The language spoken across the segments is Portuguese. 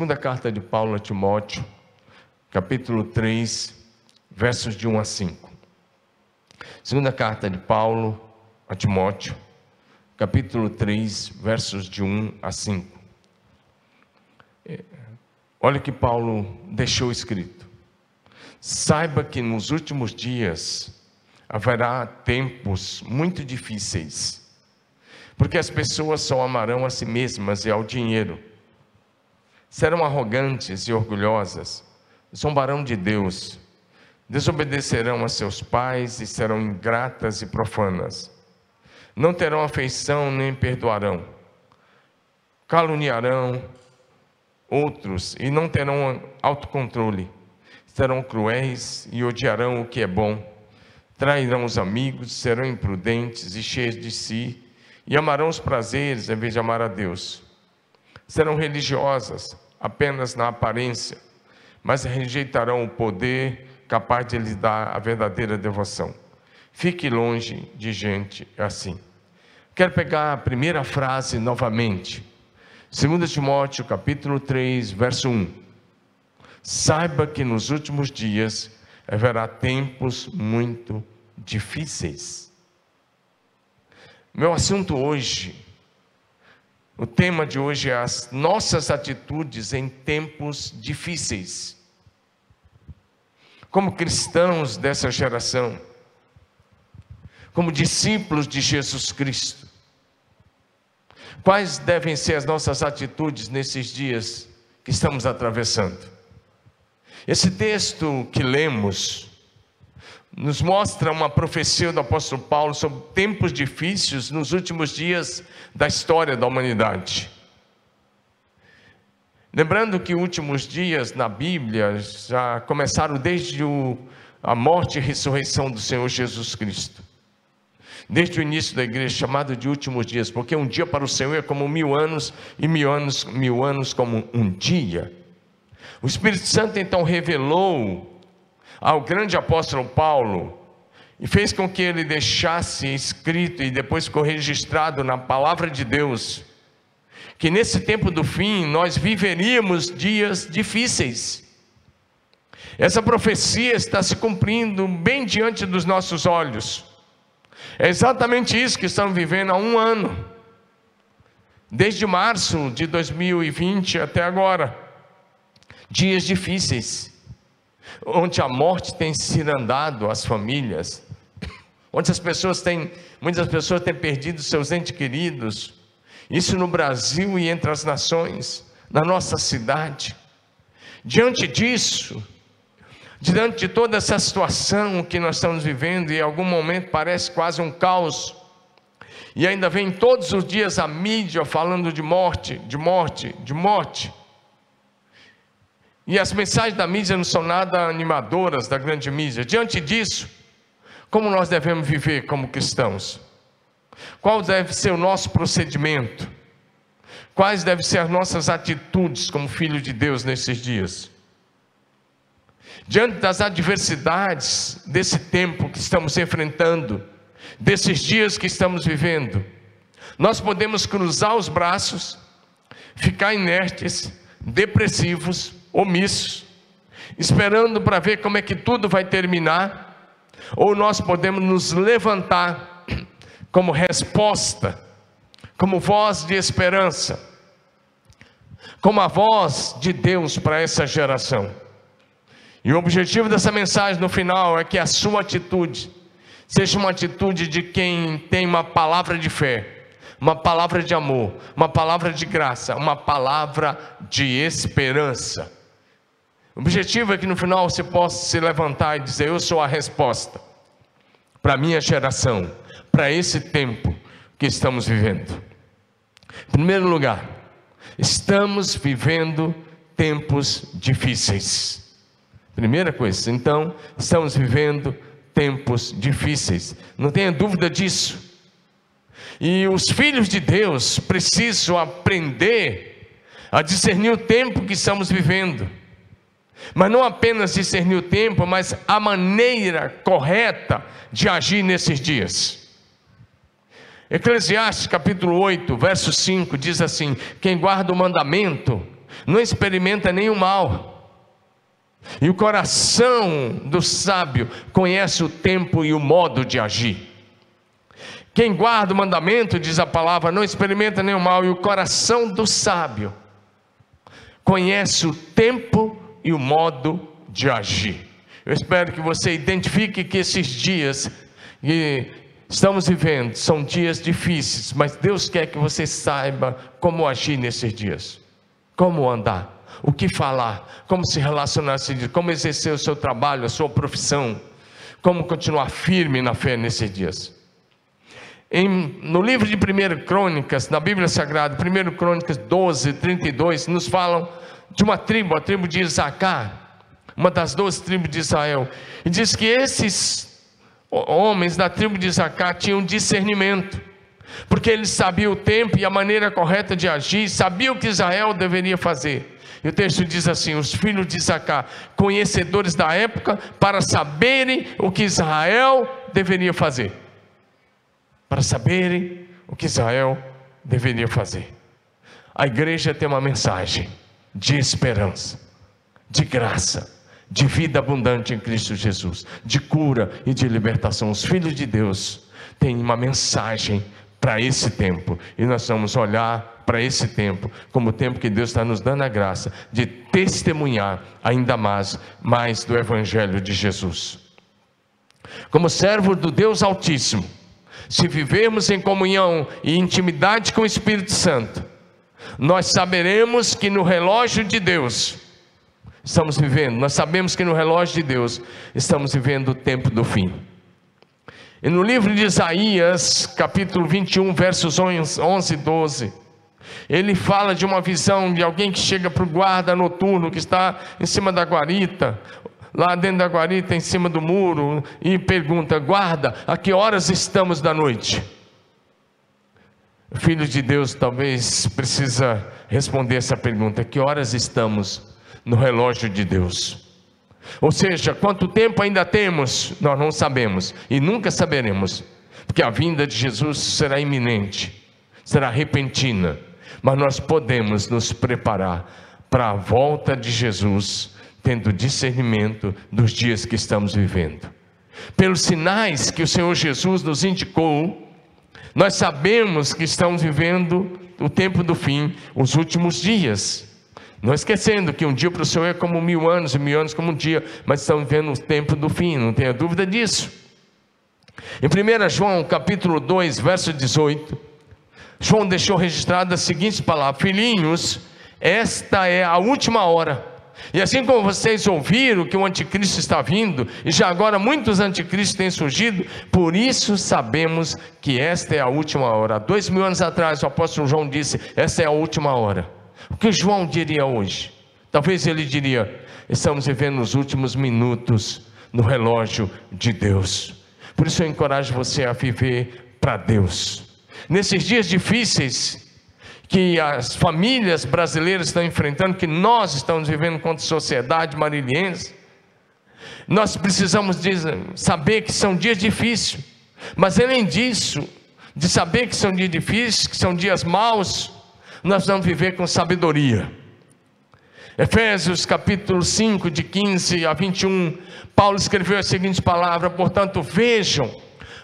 Segunda carta de Paulo a Timóteo, capítulo 3, versos de 1 a 5. Segunda carta de Paulo a Timóteo, capítulo 3, versos de 1 a 5. É, olha que Paulo deixou escrito. Saiba que nos últimos dias haverá tempos muito difíceis, porque as pessoas só amarão a si mesmas e ao dinheiro. Serão arrogantes e orgulhosas, zombarão de Deus, desobedecerão a seus pais e serão ingratas e profanas. Não terão afeição nem perdoarão. Caluniarão outros e não terão autocontrole. Serão cruéis e odiarão o que é bom. Trairão os amigos, serão imprudentes e cheios de si, e amarão os prazeres em vez de amar a Deus. Serão religiosas apenas na aparência, mas rejeitarão o poder capaz de lhes dar a verdadeira devoção. Fique longe de gente assim. Quero pegar a primeira frase novamente. 2 Timóteo, capítulo 3, verso 1. Saiba que nos últimos dias haverá tempos muito difíceis. Meu assunto hoje, o tema de hoje é as nossas atitudes em tempos difíceis como cristãos dessa geração, como discípulos de Jesus Cristo. Quais devem ser as nossas atitudes nesses dias que estamos atravessando? Esse texto que lemos nos mostra uma profecia do apóstolo Paulo sobre tempos difíceis nos últimos dias da história da humanidade. Lembrando que últimos dias na Bíblia já começaram desde o, a morte e ressurreição do Senhor Jesus Cristo. Desde o início da igreja, chamado de últimos dias, porque um dia para o Senhor é como mil anos, e mil anos, mil anos como um dia. O Espírito Santo então revelou ao grande apóstolo Paulo e fez com que ele deixasse escrito e depois ficou registrado na palavra de Deus que nesse tempo do fim nós viveríamos dias difíceis. Essa profecia está se cumprindo bem diante dos nossos olhos. É exatamente isso que estamos vivendo há um ano, desde março de 2020 até agora. Dias difíceis, onde a morte tem cirandado as famílias, onde as pessoas têm, muitas pessoas têm perdido seus entes queridos, isso no Brasil e entre as nações, na nossa cidade. Diante disso, diante de toda essa situação que nós estamos vivendo, e em algum momento parece quase um caos, e ainda vem todos os dias a mídia falando de morte, de morte, de morte. E as mensagens da mídia não são nada animadoras da grande mídia. Diante disso, como nós devemos viver como cristãos? Qual deve ser o nosso procedimento? Quais devem ser as nossas atitudes como filhos de Deus nesses dias? Diante das adversidades desse tempo que estamos enfrentando, desses dias que estamos vivendo, nós podemos cruzar os braços, ficar inertes, depressivos, omissos, esperando para ver como é que tudo vai terminar, ou nós podemos nos levantar como resposta, como voz de esperança, como a voz de Deus para essa geração. E o objetivo dessa mensagem no final é que a sua atitude seja uma atitude de quem tem uma palavra de fé, uma palavra de amor, uma palavra de graça, uma palavra de esperança. O objetivo é que no final você possa se levantar e dizer: Eu sou a resposta para a minha geração, para esse tempo que estamos vivendo. Em primeiro lugar, estamos vivendo tempos difíceis. Primeira coisa, então, estamos vivendo tempos difíceis, não tenha dúvida disso. E os filhos de Deus precisam aprender a discernir o tempo que estamos vivendo. Mas não apenas discernir o tempo, mas a maneira correta de agir nesses dias. Eclesiastes capítulo 8, verso 5 diz assim: Quem guarda o mandamento não experimenta nenhum mal. E o coração do sábio conhece o tempo e o modo de agir. Quem guarda o mandamento, diz a palavra, não experimenta nenhum mal, e o coração do sábio conhece o tempo e o modo de agir. Eu espero que você identifique que esses dias que estamos vivendo são dias difíceis, mas Deus quer que você saiba como agir nesses dias, como andar o que falar, como se relacionar, como exercer o seu trabalho, a sua profissão, como continuar firme na fé nesses dias. Em, no livro de 1 Crônicas, na Bíblia Sagrada, 1 Crônicas 12, 32, nos falam de uma tribo, a tribo de Isacar, uma das doze tribos de Israel, e diz que esses homens da tribo de Isacar tinham discernimento, porque eles sabiam o tempo e a maneira correta de agir, sabiam o que Israel deveria fazer. E o texto diz assim: os filhos de Isacar, conhecedores da época, para saberem o que Israel deveria fazer. Para saberem o que Israel deveria fazer. A igreja tem uma mensagem de esperança, de graça, de vida abundante em Cristo Jesus, de cura e de libertação. Os filhos de Deus têm uma mensagem para esse tempo e nós vamos olhar para esse tempo, como o tempo que Deus está nos dando a graça de testemunhar ainda mais, mais do Evangelho de Jesus. Como servo do Deus Altíssimo, se vivermos em comunhão e intimidade com o Espírito Santo, nós saberemos que no relógio de Deus estamos vivendo, nós sabemos que no relógio de Deus estamos vivendo o tempo do fim. E no livro de Isaías, capítulo 21, versos 11 e 12, ele fala de uma visão de alguém que chega para o guarda noturno que está em cima da guarita, lá dentro da guarita, em cima do muro, e pergunta: guarda, a que horas estamos da noite? Filho de Deus talvez precisa responder essa pergunta: que horas estamos no relógio de Deus? Ou seja, quanto tempo ainda temos, nós não sabemos e nunca saberemos, porque a vinda de Jesus será iminente, será repentina mas nós podemos nos preparar para a volta de Jesus, tendo discernimento dos dias que estamos vivendo. Pelos sinais que o Senhor Jesus nos indicou, nós sabemos que estamos vivendo o tempo do fim, os últimos dias. Não esquecendo que um dia para o Senhor é como mil anos, e mil anos como um dia, mas estamos vivendo o tempo do fim, não tenha dúvida disso. Em 1 João capítulo 2, verso 18, João deixou registrado as seguintes palavras: Filhinhos, esta é a última hora. E assim como vocês ouviram que o anticristo está vindo, e já agora muitos anticristos têm surgido, por isso sabemos que esta é a última hora. Dois mil anos atrás, o apóstolo João disse: Esta é a última hora. O que João diria hoje? Talvez ele diria: Estamos vivendo os últimos minutos no relógio de Deus. Por isso eu encorajo você a viver para Deus nesses dias difíceis que as famílias brasileiras estão enfrentando, que nós estamos vivendo a sociedade mariliense, nós precisamos saber que são dias difíceis, mas além disso, de saber que são dias difíceis, que são dias maus, nós vamos viver com sabedoria. Efésios capítulo 5, de 15 a 21, Paulo escreveu as seguintes palavras: portanto, vejam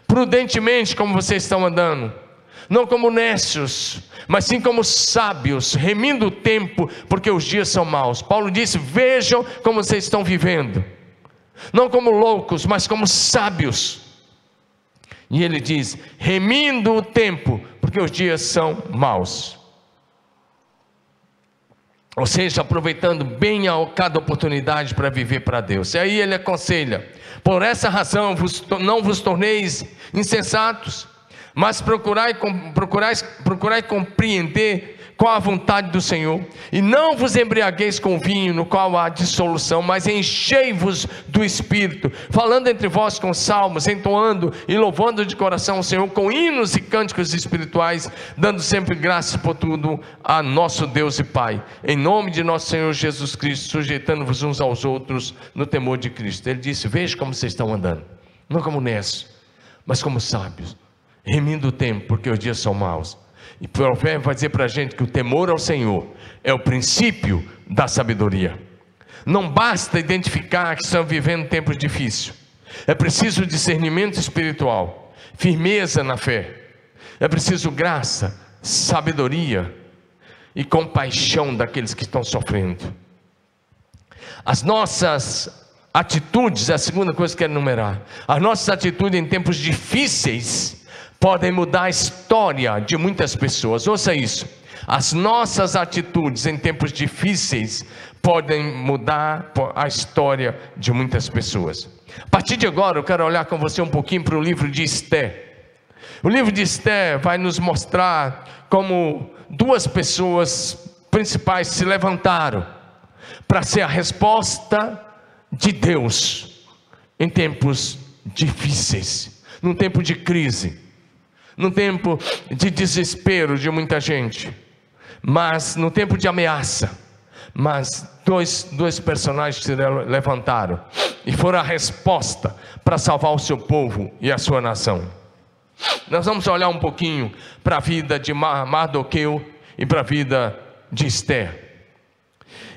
prudentemente como vocês estão andando não como nécios, mas sim como sábios, remindo o tempo, porque os dias são maus. Paulo disse: Vejam como vocês estão vivendo, não como loucos, mas como sábios. E ele diz: remindo o tempo, porque os dias são maus. Ou seja, aproveitando bem a cada oportunidade para viver para Deus. E aí ele aconselha: por essa razão não vos torneis insensatos mas procurai, procurai, procurai compreender qual a vontade do Senhor, e não vos embriagueis com vinho, no qual há dissolução, mas enchei-vos do Espírito, falando entre vós com salmos, entoando e louvando de coração o Senhor, com hinos e cânticos espirituais, dando sempre graças por tudo a nosso Deus e Pai, em nome de nosso Senhor Jesus Cristo, sujeitando-vos uns aos outros no temor de Cristo. Ele disse: Veja como vocês estão andando, não como nessa, mas como sábios remindo o tempo, porque os dias são maus. E o profeta vai dizer para a gente que o temor ao Senhor é o princípio da sabedoria. Não basta identificar que estão vivendo tempos difíceis. É preciso discernimento espiritual, firmeza na fé. É preciso graça, sabedoria e compaixão daqueles que estão sofrendo. As nossas atitudes, é a segunda coisa que eu quero enumerar. As nossas atitudes em tempos difíceis podem mudar a história de muitas pessoas. Ouça isso. As nossas atitudes em tempos difíceis podem mudar a história de muitas pessoas. A partir de agora, eu quero olhar com você um pouquinho para o livro de Esté. O livro de Esté vai nos mostrar como duas pessoas principais se levantaram para ser a resposta de Deus em tempos difíceis, num tempo de crise, num tempo de desespero de muita gente, mas no tempo de ameaça. Mas dois, dois personagens se levantaram e foram a resposta para salvar o seu povo e a sua nação. Nós vamos olhar um pouquinho para a vida de Mardoqueu e para a vida de Esther.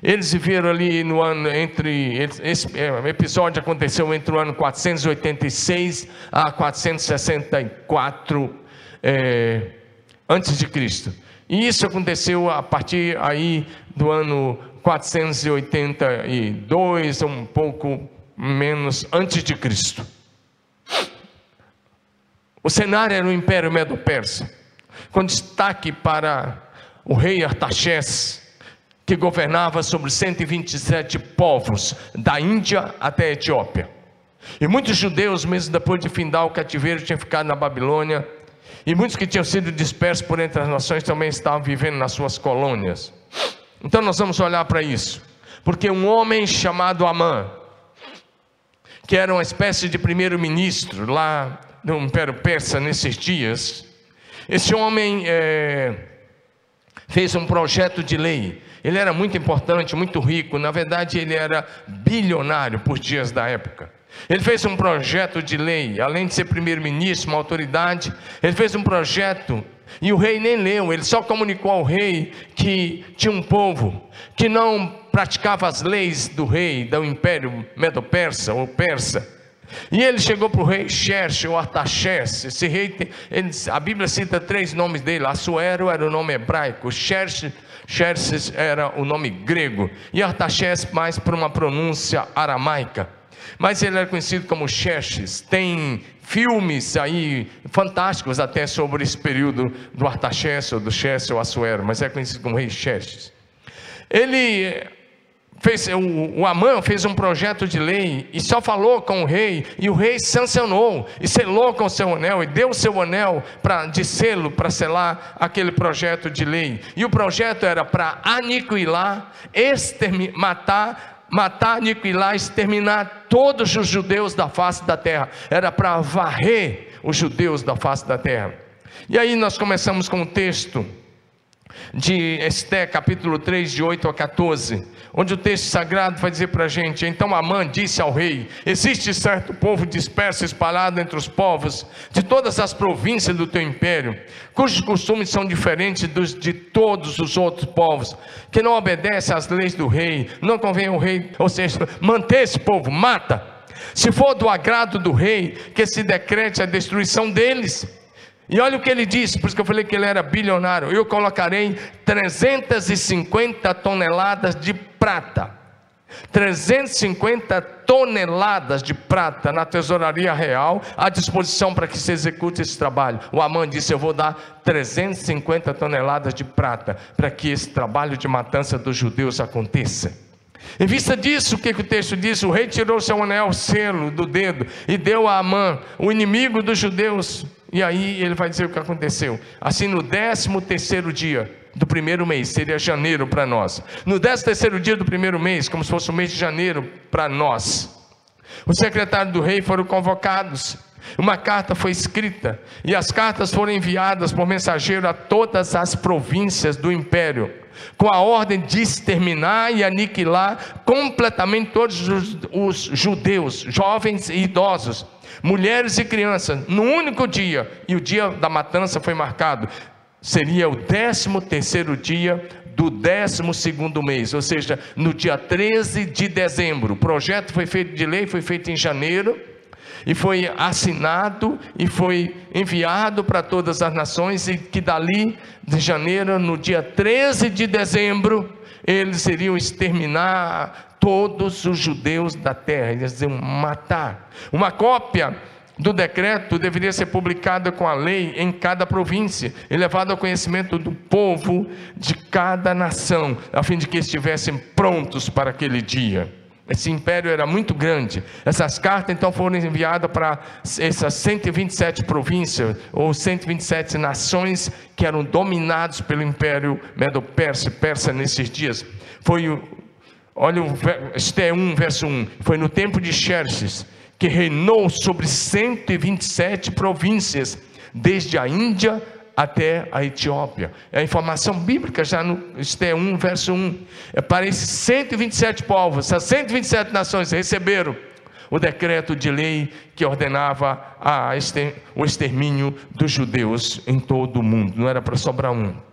Eles viveram ali no ano entre. Esse é, episódio aconteceu entre o ano 486 a 464 é, antes de Cristo. E isso aconteceu a partir aí do ano 482, um pouco menos antes de Cristo. O cenário era o Império Medo-Persa, com destaque para o rei Artaxerxes, que governava sobre 127 povos, da Índia até a Etiópia. E muitos judeus, mesmo depois de findar o cativeiro, tinham ficado na Babilônia, e muitos que tinham sido dispersos por entre as nações também estavam vivendo nas suas colônias. Então nós vamos olhar para isso, porque um homem chamado Amã, que era uma espécie de primeiro-ministro lá no Império Persa nesses dias, esse homem é, fez um projeto de lei. Ele era muito importante, muito rico, na verdade, ele era bilionário por dias da época. Ele fez um projeto de lei, além de ser primeiro-ministro, uma autoridade, ele fez um projeto e o rei nem leu, ele só comunicou ao rei que tinha um povo que não praticava as leis do rei, do império medo-persa ou persa. E ele chegou para o rei Xerxes ou Artaxerxes. Esse rei, ele, a Bíblia cita três nomes dele: Assuero era o nome hebraico, Xerxes, Xerxes era o nome grego, e Artaxerxes mais por uma pronúncia aramaica. Mas ele era conhecido como Xerxes. Tem filmes aí fantásticos até sobre esse período do Artaxerxes, ou do Xerxes ou Assuero, mas é conhecido como rei Xerxes. Ele fez, o, o Amã fez um projeto de lei e só falou com o rei, e o rei sancionou e selou com o seu anel, e deu o seu anel pra, de selo para selar aquele projeto de lei. E o projeto era para aniquilar, exterminar, matar, matar, aniquilar, exterminar todos os judeus da face da terra. Era para varrer os judeus da face da terra. E aí nós começamos com o texto de Esté, capítulo 3, de 8 a 14, onde o texto sagrado vai dizer para a gente: Então Amã disse ao rei: Existe certo povo disperso, espalhado entre os povos de todas as províncias do teu império, cujos costumes são diferentes dos de todos os outros povos, que não obedece às leis do rei, não convém ao rei, ou seja, manter esse povo, mata. Se for do agrado do rei, que se decrete a destruição deles e olha o que ele disse, por isso que eu falei que ele era bilionário. Eu colocarei 350 toneladas de prata. 350 toneladas de prata na tesouraria real à disposição para que se execute esse trabalho. O Amã disse: Eu vou dar 350 toneladas de prata para que esse trabalho de matança dos judeus aconteça. Em vista disso, o que, que o texto diz? O rei tirou seu anel, selo do dedo e deu a Amã, o inimigo dos judeus, e aí ele vai dizer o que aconteceu. Assim, no décimo terceiro dia do primeiro mês, seria janeiro para nós. No décimo terceiro dia do primeiro mês, como se fosse o mês de janeiro para nós, os secretários do rei foram convocados. Uma carta foi escrita e as cartas foram enviadas por mensageiro a todas as províncias do império, com a ordem de exterminar e aniquilar completamente todos os, os judeus, jovens e idosos mulheres e crianças, no único dia, e o dia da matança foi marcado, seria o décimo terceiro dia do décimo segundo mês, ou seja, no dia 13 de dezembro. O projeto foi feito de lei, foi feito em janeiro, e foi assinado e foi enviado para todas as nações, e que dali de janeiro, no dia 13 de dezembro, eles iriam exterminar todos os judeus da terra, eles iam matar. Uma cópia do decreto deveria ser publicada com a lei em cada província e levada ao conhecimento do povo de cada nação, a fim de que estivessem prontos para aquele dia. Esse império era muito grande. Essas cartas então foram enviadas para essas 127 províncias ou 127 nações que eram dominados pelo império Medo-Persa, persa nesses dias. Foi olha o Esté 1, verso 1, foi no tempo de Xerxes que reinou sobre 127 províncias, desde a Índia até a Etiópia. É a informação bíblica já no Esté 1, verso 1. É para esses 127 povos, essas 127 nações receberam o decreto de lei que ordenava a, o extermínio dos judeus em todo o mundo. Não era para sobrar um.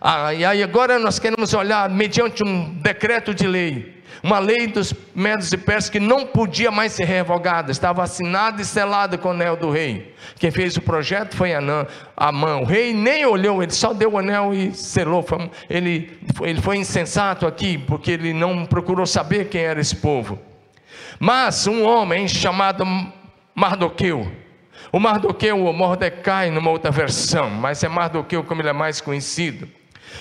Ah, e aí agora nós queremos olhar mediante um decreto de lei uma lei dos Medos e Persas que não podia mais ser revogada, estava assinada e selada com o anel do rei. Quem fez o projeto foi Anã, Amã. O rei nem olhou, ele só deu o anel e selou. Ele, ele foi insensato aqui, porque ele não procurou saber quem era esse povo. Mas um homem chamado Mardoqueu, o Mardoqueu, ou Mordecai, numa outra versão, mas é Mardoqueu como ele é mais conhecido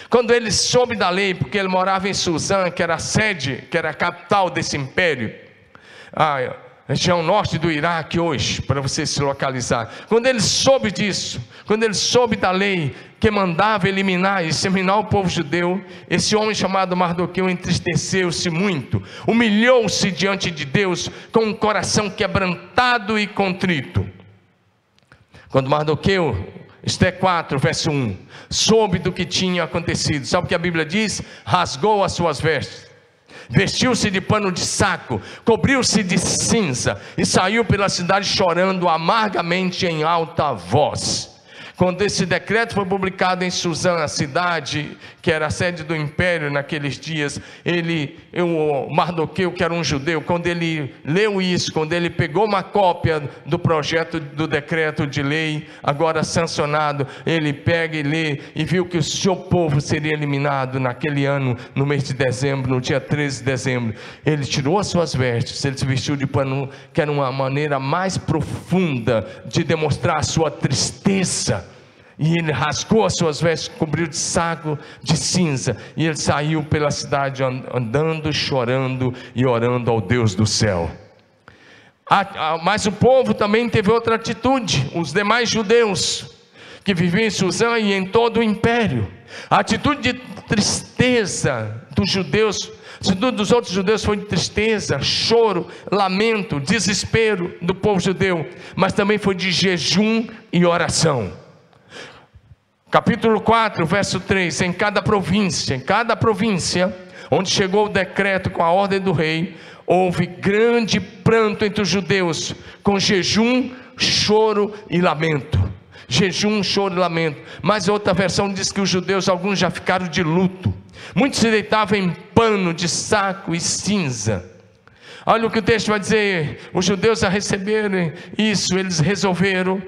quando ele soube da lei, porque ele morava em Suzã, que era a sede, que era a capital desse império, a região norte do Iraque hoje, para você se localizar. Quando ele soube disso, quando ele soube da lei que mandava eliminar e exterminar o povo judeu, esse homem chamado Mardoqueu entristeceu-se muito, humilhou-se diante de Deus com um coração quebrantado e contrito. Quando Mardoqueu Esté 4, verso 1. Soube do que tinha acontecido. Sabe o que a Bíblia diz? Rasgou as suas vestes, vestiu-se de pano de saco, cobriu-se de cinza e saiu pela cidade chorando amargamente em alta voz. Quando esse decreto foi publicado em Suzã, a cidade que era a sede do império naqueles dias, ele, o Mardoqueu, que era um judeu, quando ele leu isso, quando ele pegou uma cópia do projeto do decreto de lei, agora sancionado, ele pega e lê e viu que o seu povo seria eliminado naquele ano, no mês de dezembro, no dia 13 de dezembro. Ele tirou as suas vestes, ele se vestiu de pano, que era uma maneira mais profunda de demonstrar a sua tristeza e ele rasgou as suas vestes, cobriu de saco de cinza, e ele saiu pela cidade andando, chorando e orando ao Deus do céu. Mas o povo também teve outra atitude, os demais judeus que viviam em Suzã e em todo o império. A atitude de tristeza dos judeus, atitude dos outros judeus foi de tristeza, choro, lamento, desespero do povo judeu, mas também foi de jejum e oração. Capítulo 4, verso 3: Em cada província, em cada província, onde chegou o decreto com a ordem do rei, houve grande pranto entre os judeus, com jejum, choro e lamento. Jejum, choro e lamento. Mas outra versão diz que os judeus, alguns já ficaram de luto. Muitos se deitavam em pano de saco e cinza. Olha o que o texto vai dizer: os judeus a receberem isso, eles resolveram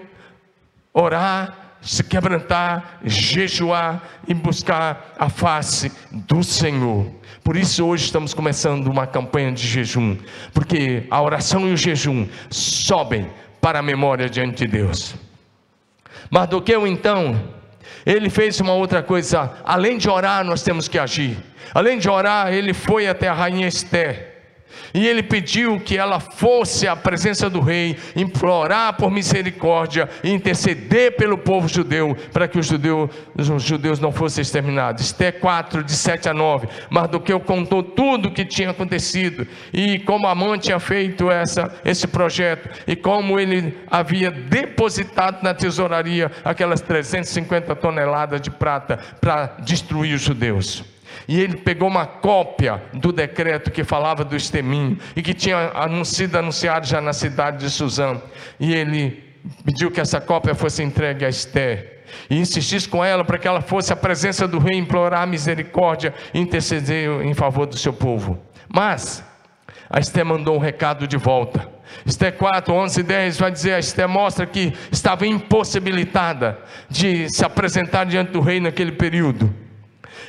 orar se quebrantar, jejuar e buscar a face do Senhor. Por isso hoje estamos começando uma campanha de jejum, porque a oração e o jejum sobem para a memória diante de Deus. Mardoqueu então, ele fez uma outra coisa, além de orar, nós temos que agir. Além de orar, ele foi até a rainha Esther e ele pediu que ela fosse à presença do rei, implorar por misericórdia e interceder pelo povo judeu, para que os judeus, os judeus não fossem exterminados. Esté 4, de 7 a 9. Mardoqueu contou tudo o que tinha acontecido e como Amã tinha feito essa, esse projeto e como ele havia depositado na tesouraria aquelas 350 toneladas de prata para destruir os judeus. E ele pegou uma cópia do decreto que falava do extermínio e que tinha sido anunciado já na cidade de Suzã. E ele pediu que essa cópia fosse entregue a Esther. e insistisse com ela para que ela fosse à presença do rei implorar misericórdia e interceder em favor do seu povo. Mas a Esté mandou um recado de volta. Esté 4, 11 e 10 vai dizer: a Esté mostra que estava impossibilitada de se apresentar diante do rei naquele período.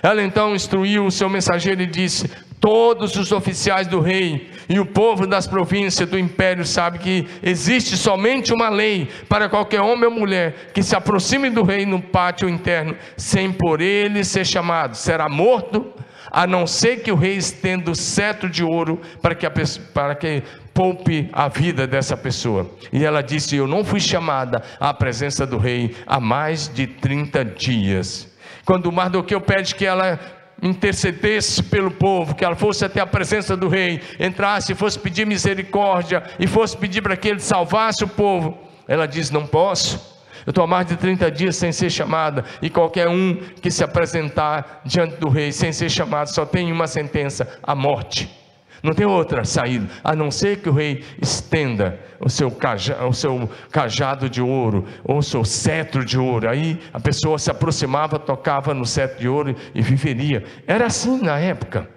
Ela então instruiu o seu mensageiro e disse: Todos os oficiais do rei e o povo das províncias do império sabe que existe somente uma lei para qualquer homem ou mulher que se aproxime do rei no pátio interno, sem por ele ser chamado, será morto, a não ser que o rei estenda o cetro de ouro para que, a, para que poupe a vida dessa pessoa. E ela disse: Eu não fui chamada à presença do rei há mais de 30 dias. Quando Mardoqueu pede que ela intercedesse pelo povo, que ela fosse até a presença do rei, entrasse, fosse pedir misericórdia e fosse pedir para que ele salvasse o povo, ela diz: Não posso. Eu estou há mais de 30 dias sem ser chamada, e qualquer um que se apresentar diante do rei sem ser chamado só tem uma sentença: a morte. Não tem outra saída, a não ser que o rei estenda o seu, cajado, o seu cajado de ouro, ou o seu cetro de ouro. Aí a pessoa se aproximava, tocava no cetro de ouro e viveria. Era assim na época.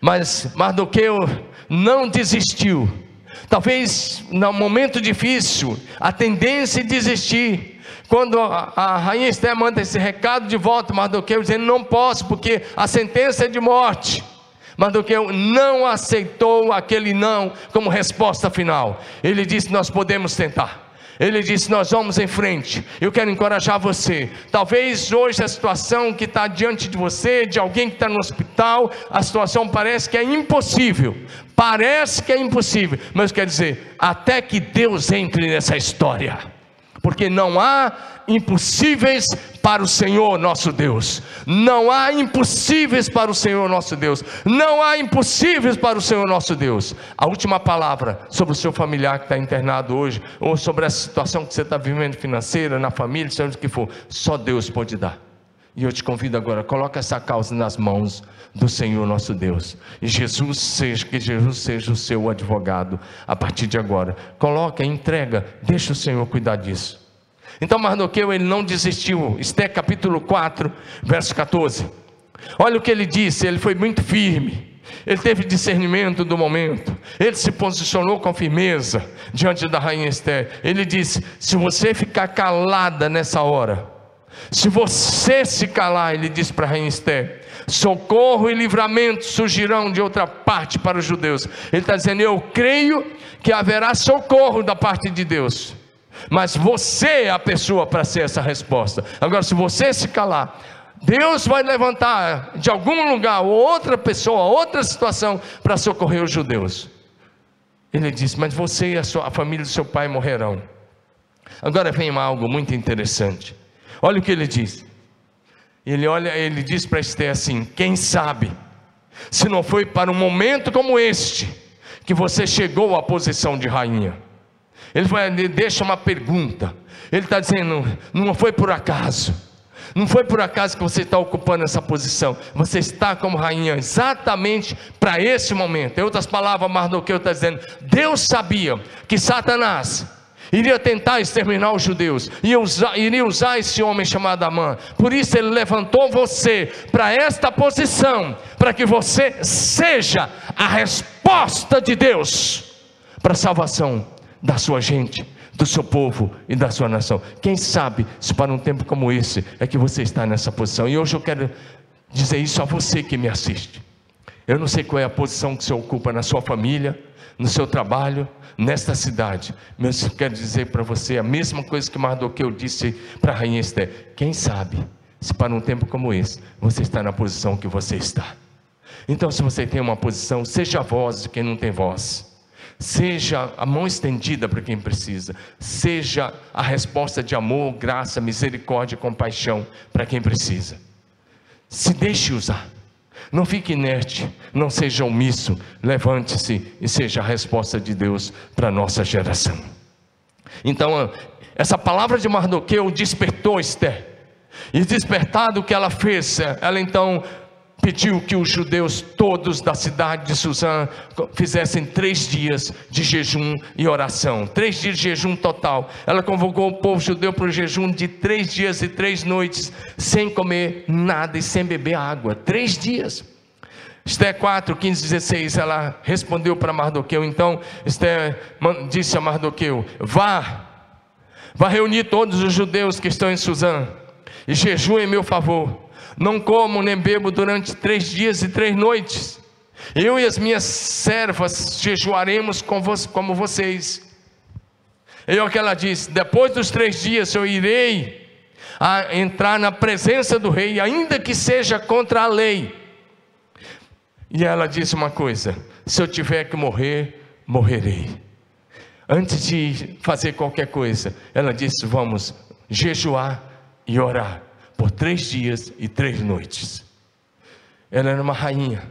Mas Mardoqueu não desistiu. Talvez no momento difícil, a tendência é desistir. Quando a, a rainha Esther manda esse recado de volta, Mardoqueu dizendo: Não posso, porque a sentença é de morte. Mardoqueu não aceitou aquele não como resposta final. Ele disse: Nós podemos tentar. Ele disse: Nós vamos em frente. Eu quero encorajar você. Talvez hoje a situação que está diante de você, de alguém que está no hospital, a situação parece que é impossível. Parece que é impossível. Mas quer dizer, até que Deus entre nessa história. Porque não há impossíveis para o Senhor nosso Deus. Não há impossíveis para o Senhor nosso Deus. Não há impossíveis para o Senhor nosso Deus. A última palavra sobre o seu familiar que está internado hoje, ou sobre a situação que você está vivendo financeira, na família, seja o que for, só Deus pode dar. E eu te convido agora, coloca essa causa nas mãos do Senhor nosso Deus. E Jesus seja, que Jesus seja o seu advogado a partir de agora. Coloca, entrega, deixa o Senhor cuidar disso. Então Mardoqueu ele não desistiu. Esté capítulo 4, verso 14. Olha o que ele disse, ele foi muito firme. Ele teve discernimento do momento. Ele se posicionou com firmeza diante da rainha Esther. Ele disse: "Se você ficar calada nessa hora, se você se calar", ele disse para a rainha Esther, socorro e livramento surgirão de outra parte para os judeus. Ele está dizendo: Eu creio que haverá socorro da parte de Deus. Mas você é a pessoa para ser essa resposta. Agora, se você se calar, Deus vai levantar de algum lugar outra pessoa, outra situação para socorrer os judeus. Ele disse: Mas você e a, sua, a família do seu pai morrerão. Agora vem algo muito interessante. Olha o que ele diz. Ele olha, ele diz para Esther assim: Quem sabe, se não foi para um momento como este que você chegou à posição de rainha. Ele, vai, ele deixa uma pergunta. Ele está dizendo: não foi por acaso. Não foi por acaso que você está ocupando essa posição. Você está como rainha exatamente para esse momento. Em outras palavras, Mardoqueu está dizendo: Deus sabia que Satanás iria tentar exterminar os judeus, iria usar, iria usar esse homem chamado Amã. Por isso ele levantou você para esta posição, para que você seja a resposta de Deus para a salvação da sua gente, do seu povo e da sua nação. Quem sabe se para um tempo como esse é que você está nessa posição. E hoje eu quero dizer isso a você que me assiste. Eu não sei qual é a posição que você ocupa na sua família, no seu trabalho, nesta cidade, mas eu quero dizer para você a mesma coisa que Mardoqueu disse para a rainha Esther: quem sabe se para um tempo como esse você está na posição que você está. Então, se você tem uma posição, seja a voz de quem não tem voz. Seja a mão estendida para quem precisa, seja a resposta de amor, graça, misericórdia e compaixão para quem precisa. Se deixe usar, não fique inerte, não seja omisso, levante-se e seja a resposta de Deus para a nossa geração. Então, essa palavra de Mardoqueu despertou Esther, e despertado o que ela fez, ela então pediu que os judeus todos da cidade de Suzã fizessem três dias de jejum e oração, três dias de jejum total. Ela convocou o povo judeu para o jejum de três dias e três noites, sem comer nada e sem beber água. Três dias. Esté 4, 15, 16, ela respondeu para Mardoqueu. Então, Esté disse a Mardoqueu: Vá, vá reunir todos os judeus que estão em Suzã e jejum em meu favor não como nem bebo durante três dias e três noites. Eu e as minhas servas jejuaremos como vocês. E o que ela disse: depois dos três dias eu irei a entrar na presença do rei, ainda que seja contra a lei. E ela disse uma coisa: se eu tiver que morrer, morrerei. Antes de fazer qualquer coisa, ela disse: vamos jejuar e orar por três dias e três noites. Ela era uma rainha,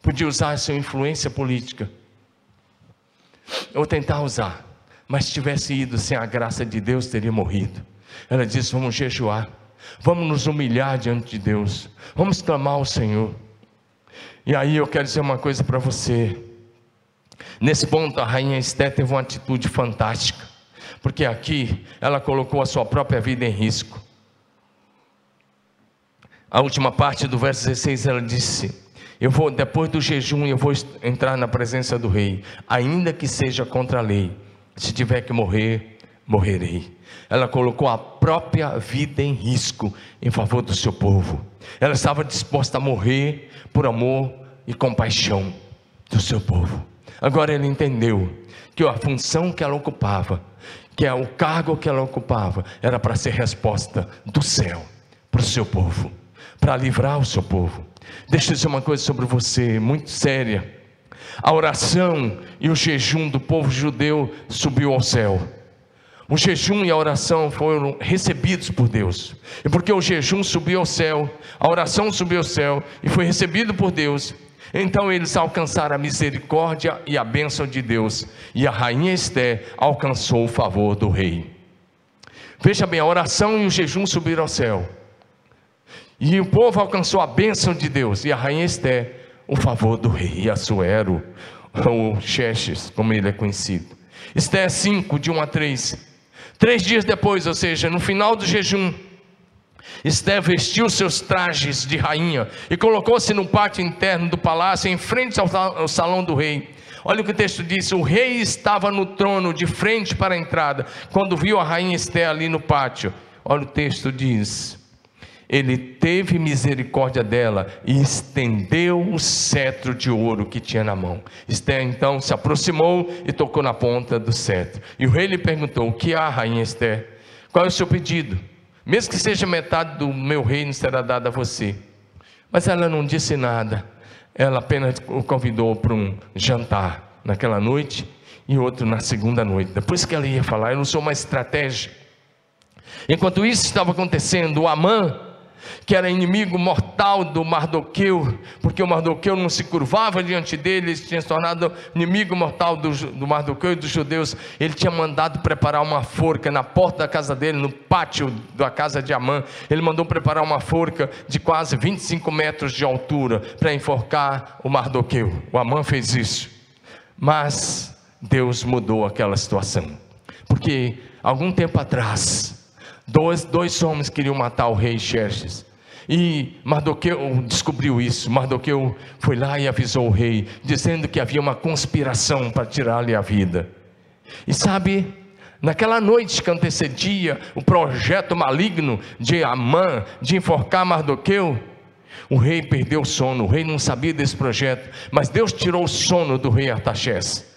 podia usar a sua influência política, ou tentar usar, mas se tivesse ido sem a graça de Deus, teria morrido. Ela disse: Vamos jejuar, vamos nos humilhar diante de Deus, vamos clamar ao Senhor. E aí eu quero dizer uma coisa para você. Nesse ponto, a rainha Esther teve uma atitude fantástica, porque aqui ela colocou a sua própria vida em risco. A última parte do verso 16 ela disse: Eu vou, depois do jejum, eu vou entrar na presença do rei, ainda que seja contra a lei. Se tiver que morrer, morrerei. Ela colocou a própria vida em risco em favor do seu povo. Ela estava disposta a morrer por amor e compaixão do seu povo. Agora ela entendeu que a função que ela ocupava, que é o cargo que ela ocupava, era para ser resposta do céu para o seu povo para livrar o seu povo. Deixa eu dizer uma coisa sobre você, muito séria. A oração e o jejum do povo judeu subiu ao céu. O jejum e a oração foram recebidos por Deus. E porque o jejum subiu ao céu, a oração subiu ao céu e foi recebido por Deus, então eles alcançaram a misericórdia e a bênção de Deus. E a rainha Esté alcançou o favor do rei. Veja bem, a oração e o jejum subiram ao céu. E o povo alcançou a bênção de Deus. E a rainha Esté, o favor do rei Assuero, ou Xerxes, como ele é conhecido. Esté 5, de 1 a 3. Três dias depois, ou seja, no final do jejum, Esté vestiu seus trajes de rainha e colocou-se no pátio interno do palácio, em frente ao salão do rei. Olha o que o texto diz: o rei estava no trono, de frente para a entrada, quando viu a rainha Esté ali no pátio. Olha o texto diz: ele teve misericórdia dela e estendeu o cetro de ouro que tinha na mão. Esther então se aproximou e tocou na ponta do cetro. E o rei lhe perguntou: O que há, rainha Esther? Qual é o seu pedido? Mesmo que seja metade do meu reino, será dado a você. Mas ela não disse nada. Ela apenas o convidou para um jantar naquela noite e outro na segunda noite. Depois que ela ia falar, ela usou uma estratégia. Enquanto isso estava acontecendo, o Amã que era inimigo mortal do Mardoqueu, porque o Mardoqueu não se curvava diante dele, ele tinha se tornado inimigo mortal do, do Mardoqueu e dos judeus. Ele tinha mandado preparar uma forca na porta da casa dele, no pátio da casa de Amã. Ele mandou preparar uma forca de quase 25 metros de altura para enforcar o Mardoqueu. O Amã fez isso, mas Deus mudou aquela situação, porque algum tempo atrás, Dois, dois homens queriam matar o rei Xerxes. E Mardoqueu descobriu isso. Mardoqueu foi lá e avisou o rei, dizendo que havia uma conspiração para tirar-lhe a vida. E sabe, naquela noite que antecedia o projeto maligno de Amã de enforcar Mardoqueu, o rei perdeu o sono. O rei não sabia desse projeto, mas Deus tirou o sono do rei Artaxerxes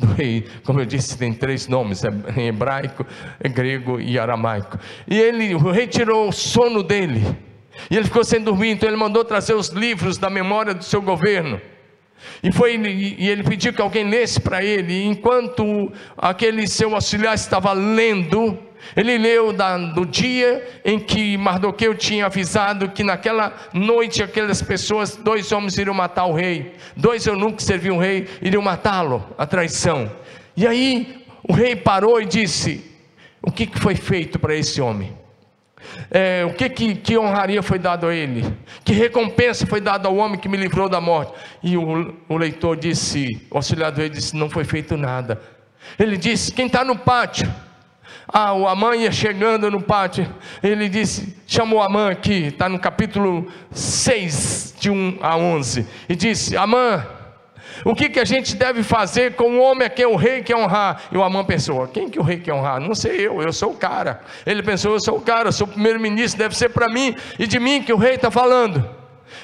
do rei. Como eu disse, tem três nomes: é em hebraico, é grego e aramaico. E ele, o rei tirou o sono dele. E ele ficou sem dormir, então ele mandou trazer os livros da memória do seu governo. E, foi, e ele pediu que alguém lesse para ele. E enquanto aquele seu auxiliar estava lendo, ele leu da, do dia em que Mardoqueu tinha avisado que naquela noite aquelas pessoas, dois homens iriam matar o rei, dois eunucos que serviam o rei, iriam matá-lo, a traição. E aí o rei parou e disse: O que foi feito para esse homem? É, o que, que, que, honraria foi dado a ele? Que recompensa foi dada ao homem que me livrou da morte? E o, o leitor disse, o auxiliar do rei disse: Não foi feito nada. Ele disse: Quem está no pátio? Ah, o Amã ia chegando no pátio. Ele disse: chamou Amã aqui, está no capítulo 6, de 1 a 11. E disse: Amã, o que, que a gente deve fazer com o homem a quem o rei quer honrar? E o Amã pensou: quem que o rei quer honrar? Não sei eu, eu sou o cara. Ele pensou: eu sou o cara, eu sou o primeiro-ministro, deve ser para mim e de mim que o rei está falando.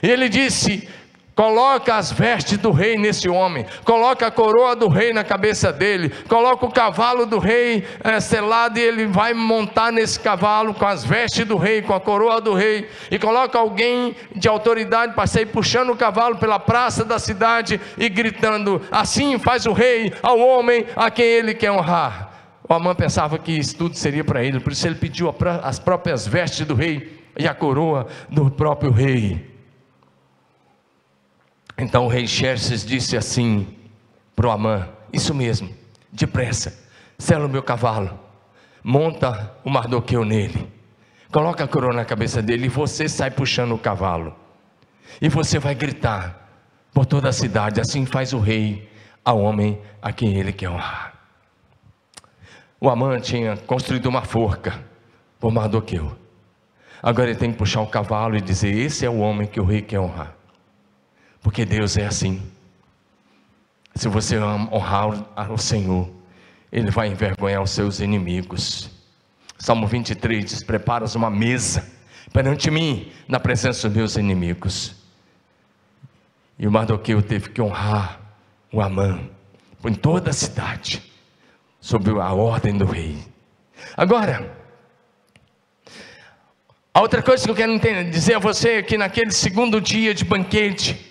E ele disse: Coloca as vestes do rei nesse homem, coloca a coroa do rei na cabeça dele, coloca o cavalo do rei é, selado e ele vai montar nesse cavalo com as vestes do rei, com a coroa do rei, e coloca alguém de autoridade para sair puxando o cavalo pela praça da cidade e gritando: Assim faz o rei ao homem a quem ele quer honrar. O Amã pensava que isso tudo seria para ele, por isso ele pediu as próprias vestes do rei e a coroa do próprio rei. Então o rei Xerxes disse assim para o Amã: Isso mesmo, depressa, sela o meu cavalo, monta o Mardoqueu nele, coloca a coroa na cabeça dele e você sai puxando o cavalo. E você vai gritar por toda a cidade: Assim faz o rei ao homem a quem ele quer honrar. O Amã tinha construído uma forca por Mardoqueu. Agora ele tem que puxar o cavalo e dizer: Esse é o homem que o rei quer honrar. Porque Deus é assim. Se você honrar o Senhor, Ele vai envergonhar os seus inimigos. Salmo 23 diz: Preparas uma mesa perante mim, na presença dos meus inimigos. E o Mardoqueu teve que honrar o Amã em toda a cidade, sob a ordem do rei. Agora, a outra coisa que eu quero dizer a você é que naquele segundo dia de banquete,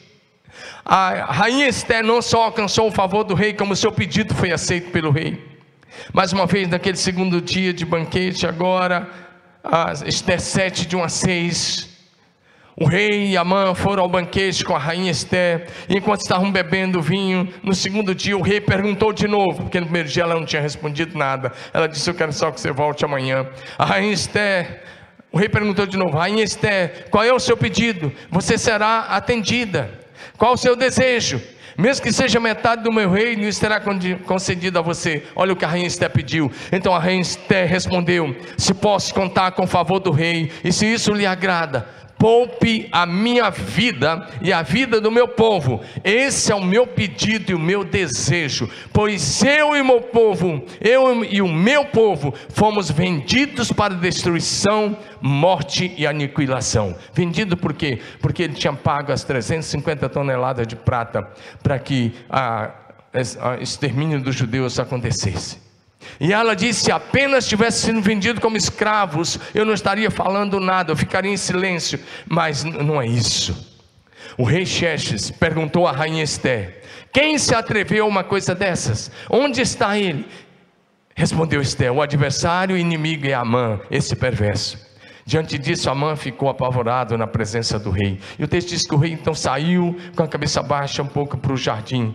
a rainha Esther não só alcançou o favor do rei, como seu pedido foi aceito pelo rei. Mais uma vez, naquele segundo dia de banquete, agora, Esther 7, de 1 a 6, o rei e Amã foram ao banquete com a rainha Esther, e enquanto estavam bebendo vinho, no segundo dia o rei perguntou de novo, porque no primeiro dia ela não tinha respondido nada. Ela disse: Eu quero só que você volte amanhã. A rainha Esther, o rei perguntou de novo: Rainha Esther, qual é o seu pedido? Você será atendida. Qual o seu desejo? Mesmo que seja metade do meu reino, isso será concedido a você. Olha o que a rainha Esté pediu. Então a rainha Esté respondeu: Se posso contar com o favor do rei, e se isso lhe agrada, poupe a minha vida e a vida do meu povo. Esse é o meu pedido e o meu desejo, pois eu e meu povo, eu e o meu povo, fomos vendidos para destruição, morte e aniquilação. Vendido por quê? Porque ele tinha pago as 350 toneladas de prata para que a, a extermínio dos judeus acontecesse. E ela disse: se apenas tivesse sido vendido como escravos, eu não estaria falando nada, eu ficaria em silêncio. Mas não é isso. O rei Xerxes perguntou à rainha Esther: Quem se atreveu a uma coisa dessas? Onde está ele? Respondeu Esther: O adversário e inimigo é Amã, esse perverso. Diante disso, Amã ficou apavorado na presença do rei. E o texto diz que o rei então saiu com a cabeça baixa um pouco para o jardim.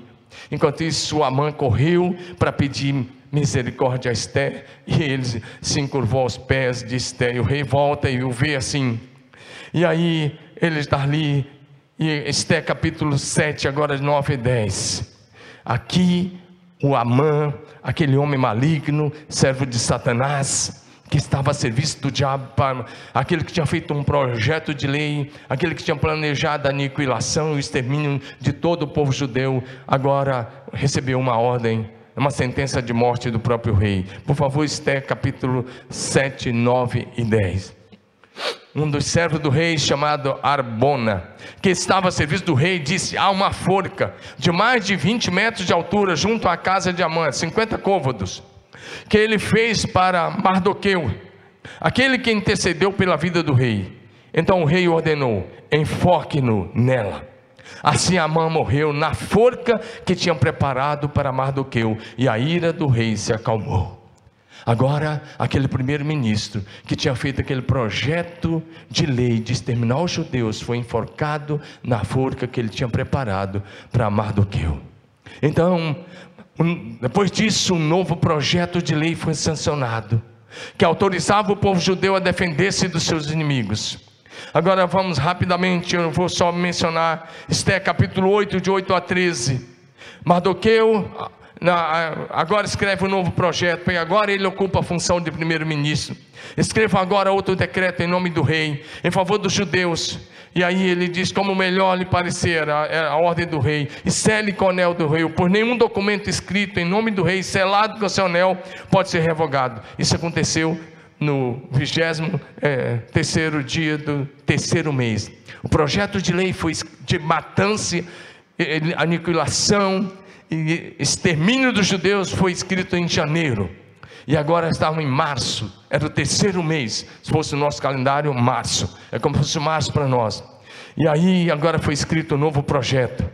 Enquanto isso, Amã correu para pedir misericórdia a Esther, e ele se encurvou aos pés de Esther, e o rei volta e o vê assim, e aí ele está ali, e Esther capítulo 7, agora 9 e 10, aqui o Amã, aquele homem maligno, servo de Satanás, que estava a serviço do diabo, aquele que tinha feito um projeto de lei, aquele que tinha planejado a aniquilação e o extermínio de todo o povo judeu, agora recebeu uma ordem é uma sentença de morte do próprio rei. Por favor, Esther capítulo 7, 9 e 10. Um dos servos do rei, chamado Arbona, que estava a serviço do rei, disse: Há uma forca de mais de 20 metros de altura junto à casa de Amã, 50 côvados, que ele fez para Mardoqueu, aquele que intercedeu pela vida do rei. Então o rei ordenou: enfoque-no nela. Assim Amã morreu na forca que tinham preparado para Mardoqueu, e a ira do rei se acalmou. Agora, aquele primeiro-ministro que tinha feito aquele projeto de lei de exterminar os judeus foi enforcado na forca que ele tinha preparado para Mardoqueu. Então, depois disso, um novo projeto de lei foi sancionado. que autorizava o povo judeu a defender-se dos seus inimigos. Agora vamos rapidamente, eu vou só mencionar Esté capítulo 8, de 8 a 13. Mardoqueu agora escreve um novo projeto, e agora ele ocupa a função de primeiro-ministro. Escreva agora outro decreto em nome do rei, em favor dos judeus. E aí ele diz como melhor lhe parecer a, a ordem do rei, e cele com o anel do rei, por nenhum documento escrito em nome do rei, selado com o seu anel, pode ser revogado. Isso aconteceu no vigésimo é, terceiro dia do terceiro mês. O projeto de lei foi de matança, aniquilação, e extermínio dos judeus foi escrito em janeiro. E agora estavam em março, era o terceiro mês. Se fosse o nosso calendário, março. É como se fosse março para nós. E aí agora foi escrito um novo projeto.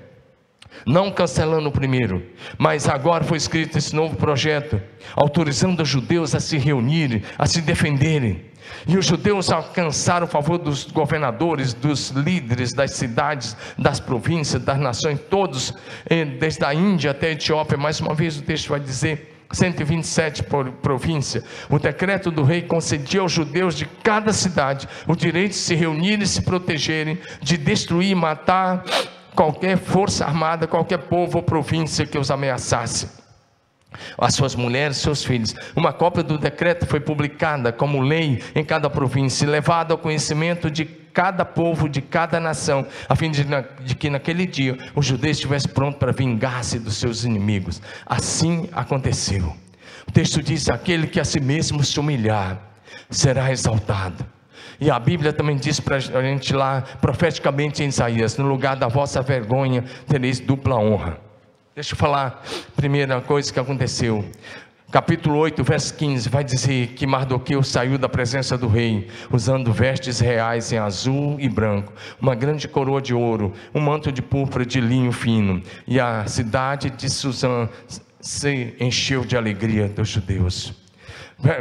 Não cancelando o primeiro, mas agora foi escrito esse novo projeto, autorizando os judeus a se reunirem, a se defenderem. E os judeus alcançaram o favor dos governadores, dos líderes das cidades, das províncias, das nações, todos, eh, desde a Índia até a Etiópia. Mais uma vez o texto vai dizer: 127 por província, o decreto do rei concedia aos judeus de cada cidade o direito de se reunirem e se protegerem, de destruir matar qualquer força armada, qualquer povo ou província que os ameaçasse as suas mulheres, seus filhos. Uma cópia do decreto foi publicada como lei em cada província, levada ao conhecimento de cada povo, de cada nação, a fim de, de que naquele dia o judeu estivesse pronto para vingar-se dos seus inimigos. Assim aconteceu. O texto diz: aquele que a si mesmo se humilhar será exaltado. E a Bíblia também diz para a gente lá, profeticamente em Isaías: no lugar da vossa vergonha tereis dupla honra. Deixa eu falar primeira coisa que aconteceu. Capítulo 8, verso 15, vai dizer que Mardoqueu saiu da presença do rei, usando vestes reais em azul e branco, uma grande coroa de ouro, um manto de púrpura de linho fino, e a cidade de Suzã se encheu de alegria dos judeus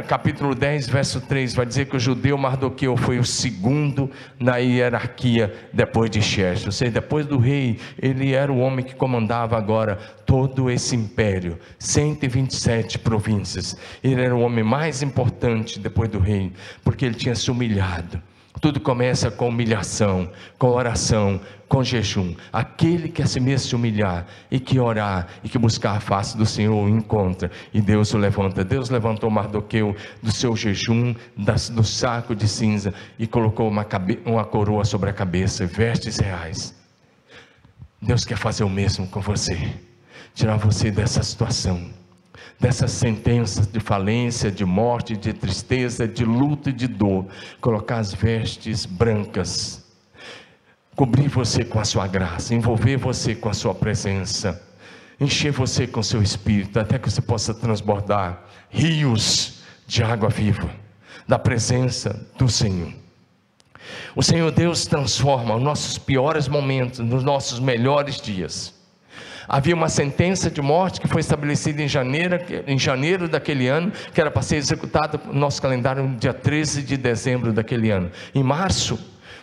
capítulo 10, verso 3, vai dizer que o judeu Mardoqueu foi o segundo na hierarquia depois de Xerxes, ou seja, depois do rei, ele era o homem que comandava agora todo esse império, 127 províncias. Ele era o homem mais importante depois do rei, porque ele tinha se humilhado. Tudo começa com humilhação, com oração, com jejum. Aquele que a si mesmo se humilhar e que orar e que buscar a face do Senhor encontra e Deus o levanta. Deus levantou Mardoqueu do seu jejum, do saco de cinza e colocou uma, uma coroa sobre a cabeça, vestes reais. Deus quer fazer o mesmo com você, tirar você dessa situação dessas sentenças de falência, de morte, de tristeza, de luto e de dor, colocar as vestes brancas, cobrir você com a sua graça, envolver você com a sua presença, encher você com seu espírito, até que você possa transbordar rios de água viva, da presença do Senhor. O Senhor Deus transforma os nossos piores momentos nos nossos melhores dias. Havia uma sentença de morte que foi estabelecida em janeiro, em janeiro daquele ano, que era para ser executada no nosso calendário no dia 13 de dezembro daquele ano. Em março,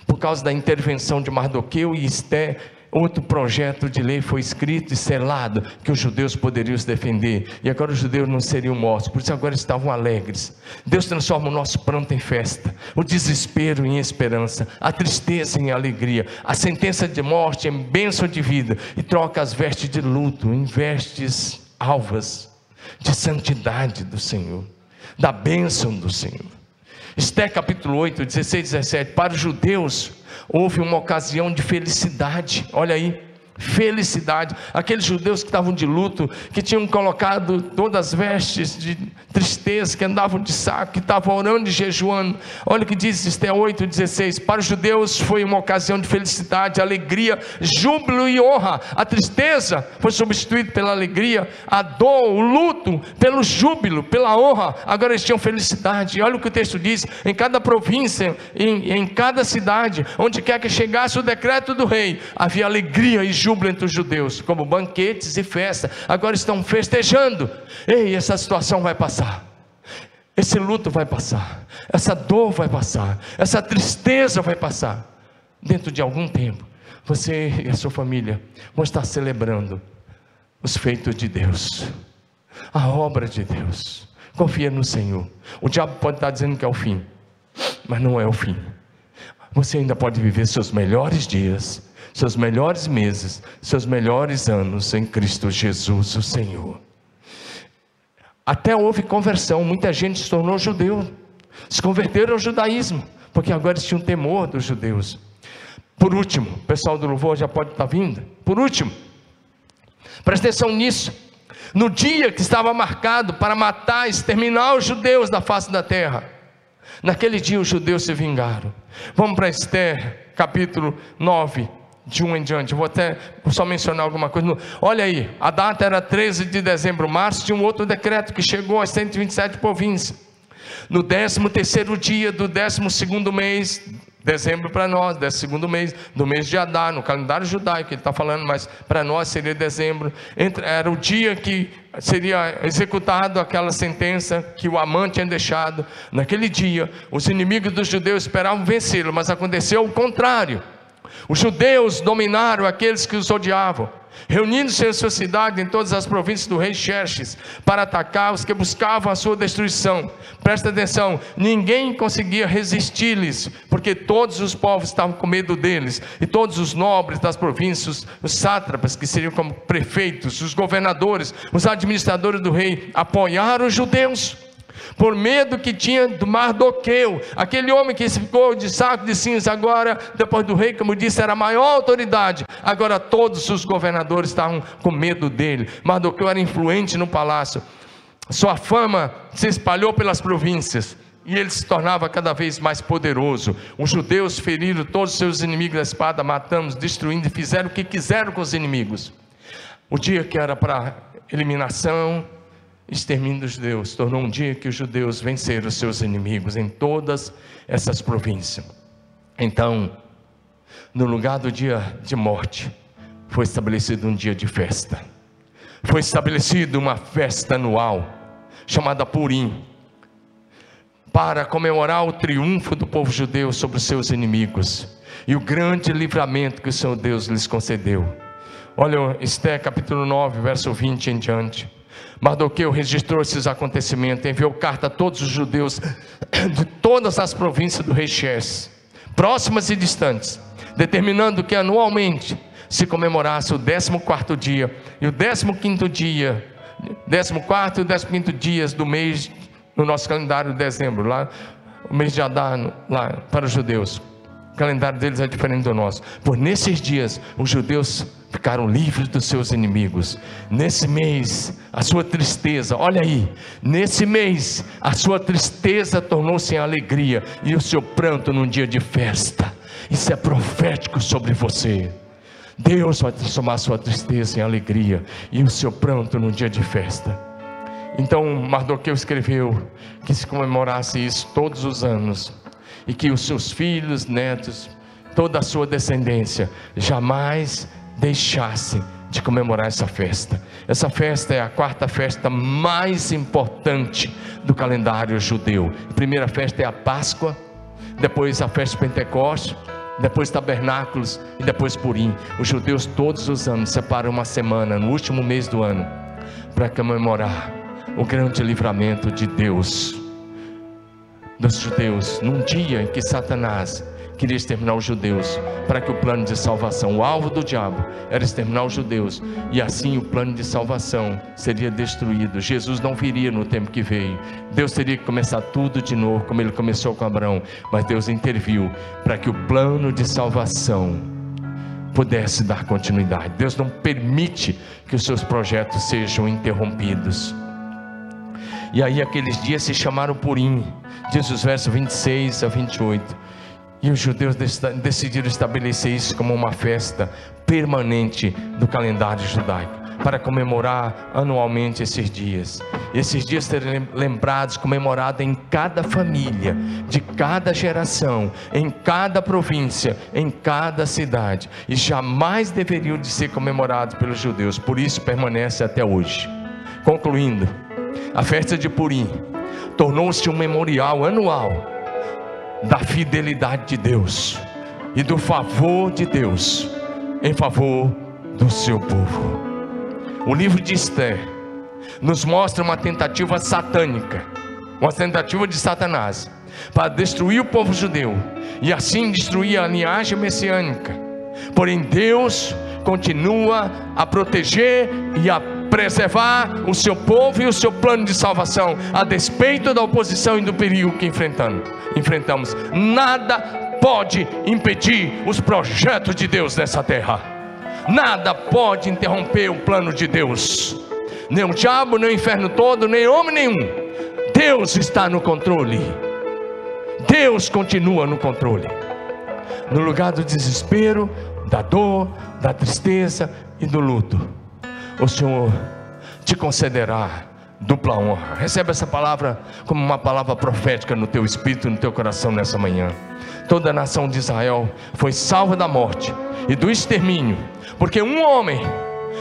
por causa da intervenção de Mardoqueu e Esté, Outro projeto de lei foi escrito e selado que os judeus poderiam se defender. E agora os judeus não seriam mortos, por isso agora estavam alegres. Deus transforma o nosso pranto em festa, o desespero em esperança, a tristeza em alegria, a sentença de morte em bênção de vida e troca as vestes de luto em vestes alvas de santidade do Senhor, da bênção do Senhor. Esté capítulo 8, 16 17. Para os judeus, houve uma ocasião de felicidade. Olha aí, felicidade. Aqueles judeus que estavam de luto, que tinham colocado todas as vestes de tristeza, que andavam de saco, que estavam orando e jejuando. Olha o que diz Esté 8,16: Para os judeus foi uma ocasião de felicidade, alegria, júbilo e honra. A tristeza foi substituída pela alegria, a dor, o luto, pelo júbilo, pela honra. Agora eles tinham felicidade. E olha o que o texto diz: em cada província, em, em cada cidade, onde quer que chegasse o decreto do rei, havia alegria e júbilo entre os judeus, como banquetes e festa. Agora estão festejando. Ei, essa situação vai passar. Esse luto vai passar. Essa dor vai passar. Essa tristeza vai passar. Dentro de algum tempo, você e a sua família vão estar celebrando os feitos de Deus, a obra de Deus Confia no Senhor. O diabo pode estar dizendo que é o fim, mas não é o fim. Você ainda pode viver seus melhores dias, seus melhores meses, seus melhores anos em Cristo Jesus, o Senhor. Até houve conversão, muita gente se tornou judeu, se converteram ao judaísmo, porque agora eles tinham temor dos judeus. Por último, o pessoal do louvor já pode estar vindo. Por último, presta atenção nisso. No dia que estava marcado para matar, exterminar os judeus da face da terra, naquele dia os judeus se vingaram. Vamos para Esther, capítulo 9, de um em diante. Vou até só mencionar alguma coisa. Olha aí, a data era 13 de dezembro, março, de um outro decreto que chegou às 127 províncias. No 13 terceiro dia do 12 segundo mês, dezembro para nós, 12 segundo mês, do mês de Adar, no calendário judaico, ele está falando, mas para nós seria dezembro. Era o dia que seria executado aquela sentença que o amante tinha deixado. Naquele dia, os inimigos dos judeus esperavam vencê-lo, mas aconteceu o contrário. Os judeus dominaram aqueles que os odiavam, reunindo-se em sua cidade em todas as províncias do rei Xerxes para atacar os que buscavam a sua destruição. Presta atenção, ninguém conseguia resistir-lhes, porque todos os povos estavam com medo deles, e todos os nobres das províncias, os sátrapas, que seriam como prefeitos, os governadores, os administradores do rei, apoiaram os judeus por medo que tinha do Mardoqueu, aquele homem que ficou de saco de cinza agora, depois do rei, como disse, era a maior autoridade, agora todos os governadores estavam com medo dele, Mardoqueu era influente no palácio, sua fama se espalhou pelas províncias, e ele se tornava cada vez mais poderoso. Os judeus feriram todos os seus inimigos da espada, matando, destruindo e fizeram o que quiseram com os inimigos. O dia que era para eliminação, extermínio dos judeus tornou um dia que os judeus venceram seus inimigos em todas essas províncias. Então, no lugar do dia de morte, foi estabelecido um dia de festa. Foi estabelecida uma festa anual, chamada Purim, para comemorar o triunfo do povo judeu sobre os seus inimigos e o grande livramento que o Senhor Deus lhes concedeu. Olha, Esté capítulo 9, verso 20 em diante. Mardoqueu registrou esses acontecimentos, enviou carta a todos os judeus de todas as províncias do Xerxes, próximas e distantes, determinando que anualmente se comemorasse o 14 dia e o 15 dia, 14 e 15 dias do mês no nosso calendário de dezembro, lá o mês de Adar, lá para os judeus. O calendário deles é diferente do nosso. Por nesses dias os judeus ficaram livres dos seus inimigos. Nesse mês, a sua tristeza, olha aí, nesse mês, a sua tristeza tornou-se em alegria e o seu pranto num dia de festa. Isso é profético sobre você. Deus vai transformar a sua tristeza em alegria e o seu pranto num dia de festa. Então Mardoqueu escreveu que se comemorasse isso todos os anos e que os seus filhos, netos, toda a sua descendência jamais deixassem de comemorar essa festa. Essa festa é a quarta festa mais importante do calendário judeu. A primeira festa é a Páscoa, depois a festa de Pentecostes, depois Tabernáculos e depois Purim. Os judeus todos os anos separam uma semana no último mês do ano para comemorar o grande livramento de Deus dos judeus num dia em que Satanás queria exterminar os judeus, para que o plano de salvação, o alvo do diabo, era exterminar os judeus, e assim o plano de salvação seria destruído. Jesus não viria no tempo que veio, Deus teria que começar tudo de novo, como ele começou com Abraão, mas Deus interviu para que o plano de salvação pudesse dar continuidade. Deus não permite que os seus projetos sejam interrompidos. E aí aqueles dias se chamaram Purim, diz os versos 26 a 28. E os judeus decidiram estabelecer isso como uma festa permanente do calendário judaico, para comemorar anualmente esses dias. Esses dias serem lembrados, comemorados em cada família, de cada geração, em cada província, em cada cidade, e jamais deveriam de ser comemorados pelos judeus, por isso permanece até hoje. Concluindo, a festa de Purim tornou-se um memorial anual da fidelidade de Deus e do favor de Deus em favor do seu povo. O livro de Esther nos mostra uma tentativa satânica, uma tentativa de Satanás para destruir o povo judeu e assim destruir a linhagem messiânica. Porém, Deus continua a proteger e a preservar o seu povo e o seu plano de salvação, a despeito da oposição e do perigo que enfrentamos. Nada pode impedir os projetos de Deus nessa terra. Nada pode interromper o plano de Deus. Nem o diabo, nem o inferno todo, nem homem nenhum. Deus está no controle. Deus continua no controle. No lugar do desespero, da dor, da tristeza e do luto, o Senhor te concederá dupla honra. Recebe essa palavra como uma palavra profética no teu espírito, no teu coração nessa manhã. Toda a nação de Israel foi salva da morte e do extermínio, porque um homem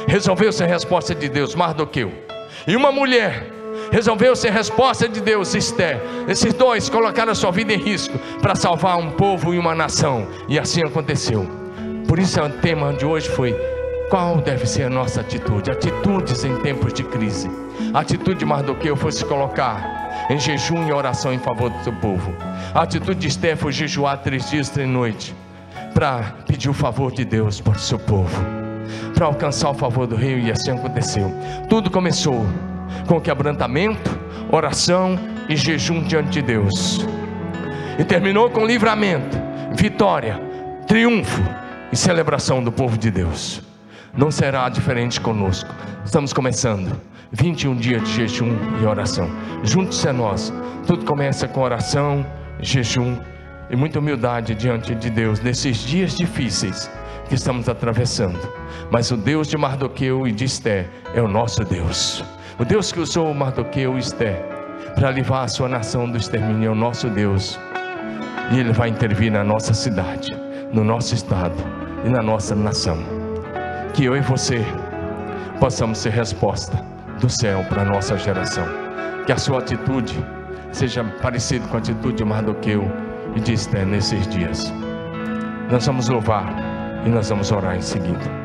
resolveu ser resposta de Deus, Mardoqueu, e uma mulher resolveu ser resposta de Deus, Esther. Esses dois colocaram a sua vida em risco para salvar um povo e uma nação, e assim aconteceu. Por isso o tema de hoje foi qual deve ser a nossa atitude? Atitudes em tempos de crise. A atitude de Mardoqueu foi se colocar em jejum e oração em favor do seu povo. A atitude de Esther foi jejuar três dias, três noites, para pedir o favor de Deus para o seu povo, para alcançar o favor do rei, e assim aconteceu. Tudo começou com quebrantamento, oração e jejum diante de Deus. E terminou com livramento, vitória, triunfo e celebração do povo de Deus. Não será diferente conosco. Estamos começando 21 dias de jejum e oração. Juntos a nós. Tudo começa com oração, jejum e muita humildade diante de Deus nesses dias difíceis que estamos atravessando. Mas o Deus de Mardoqueu e de Esté é o nosso Deus. O Deus que usou Mardoqueu e Esté para livrar a sua nação do extermínio é o nosso Deus. E Ele vai intervir na nossa cidade, no nosso estado e na nossa nação. Que eu e você possamos ser resposta do céu para a nossa geração. Que a sua atitude seja parecida com a atitude de Mardoqueu e de Esté nesses dias. Nós vamos louvar e nós vamos orar em seguida.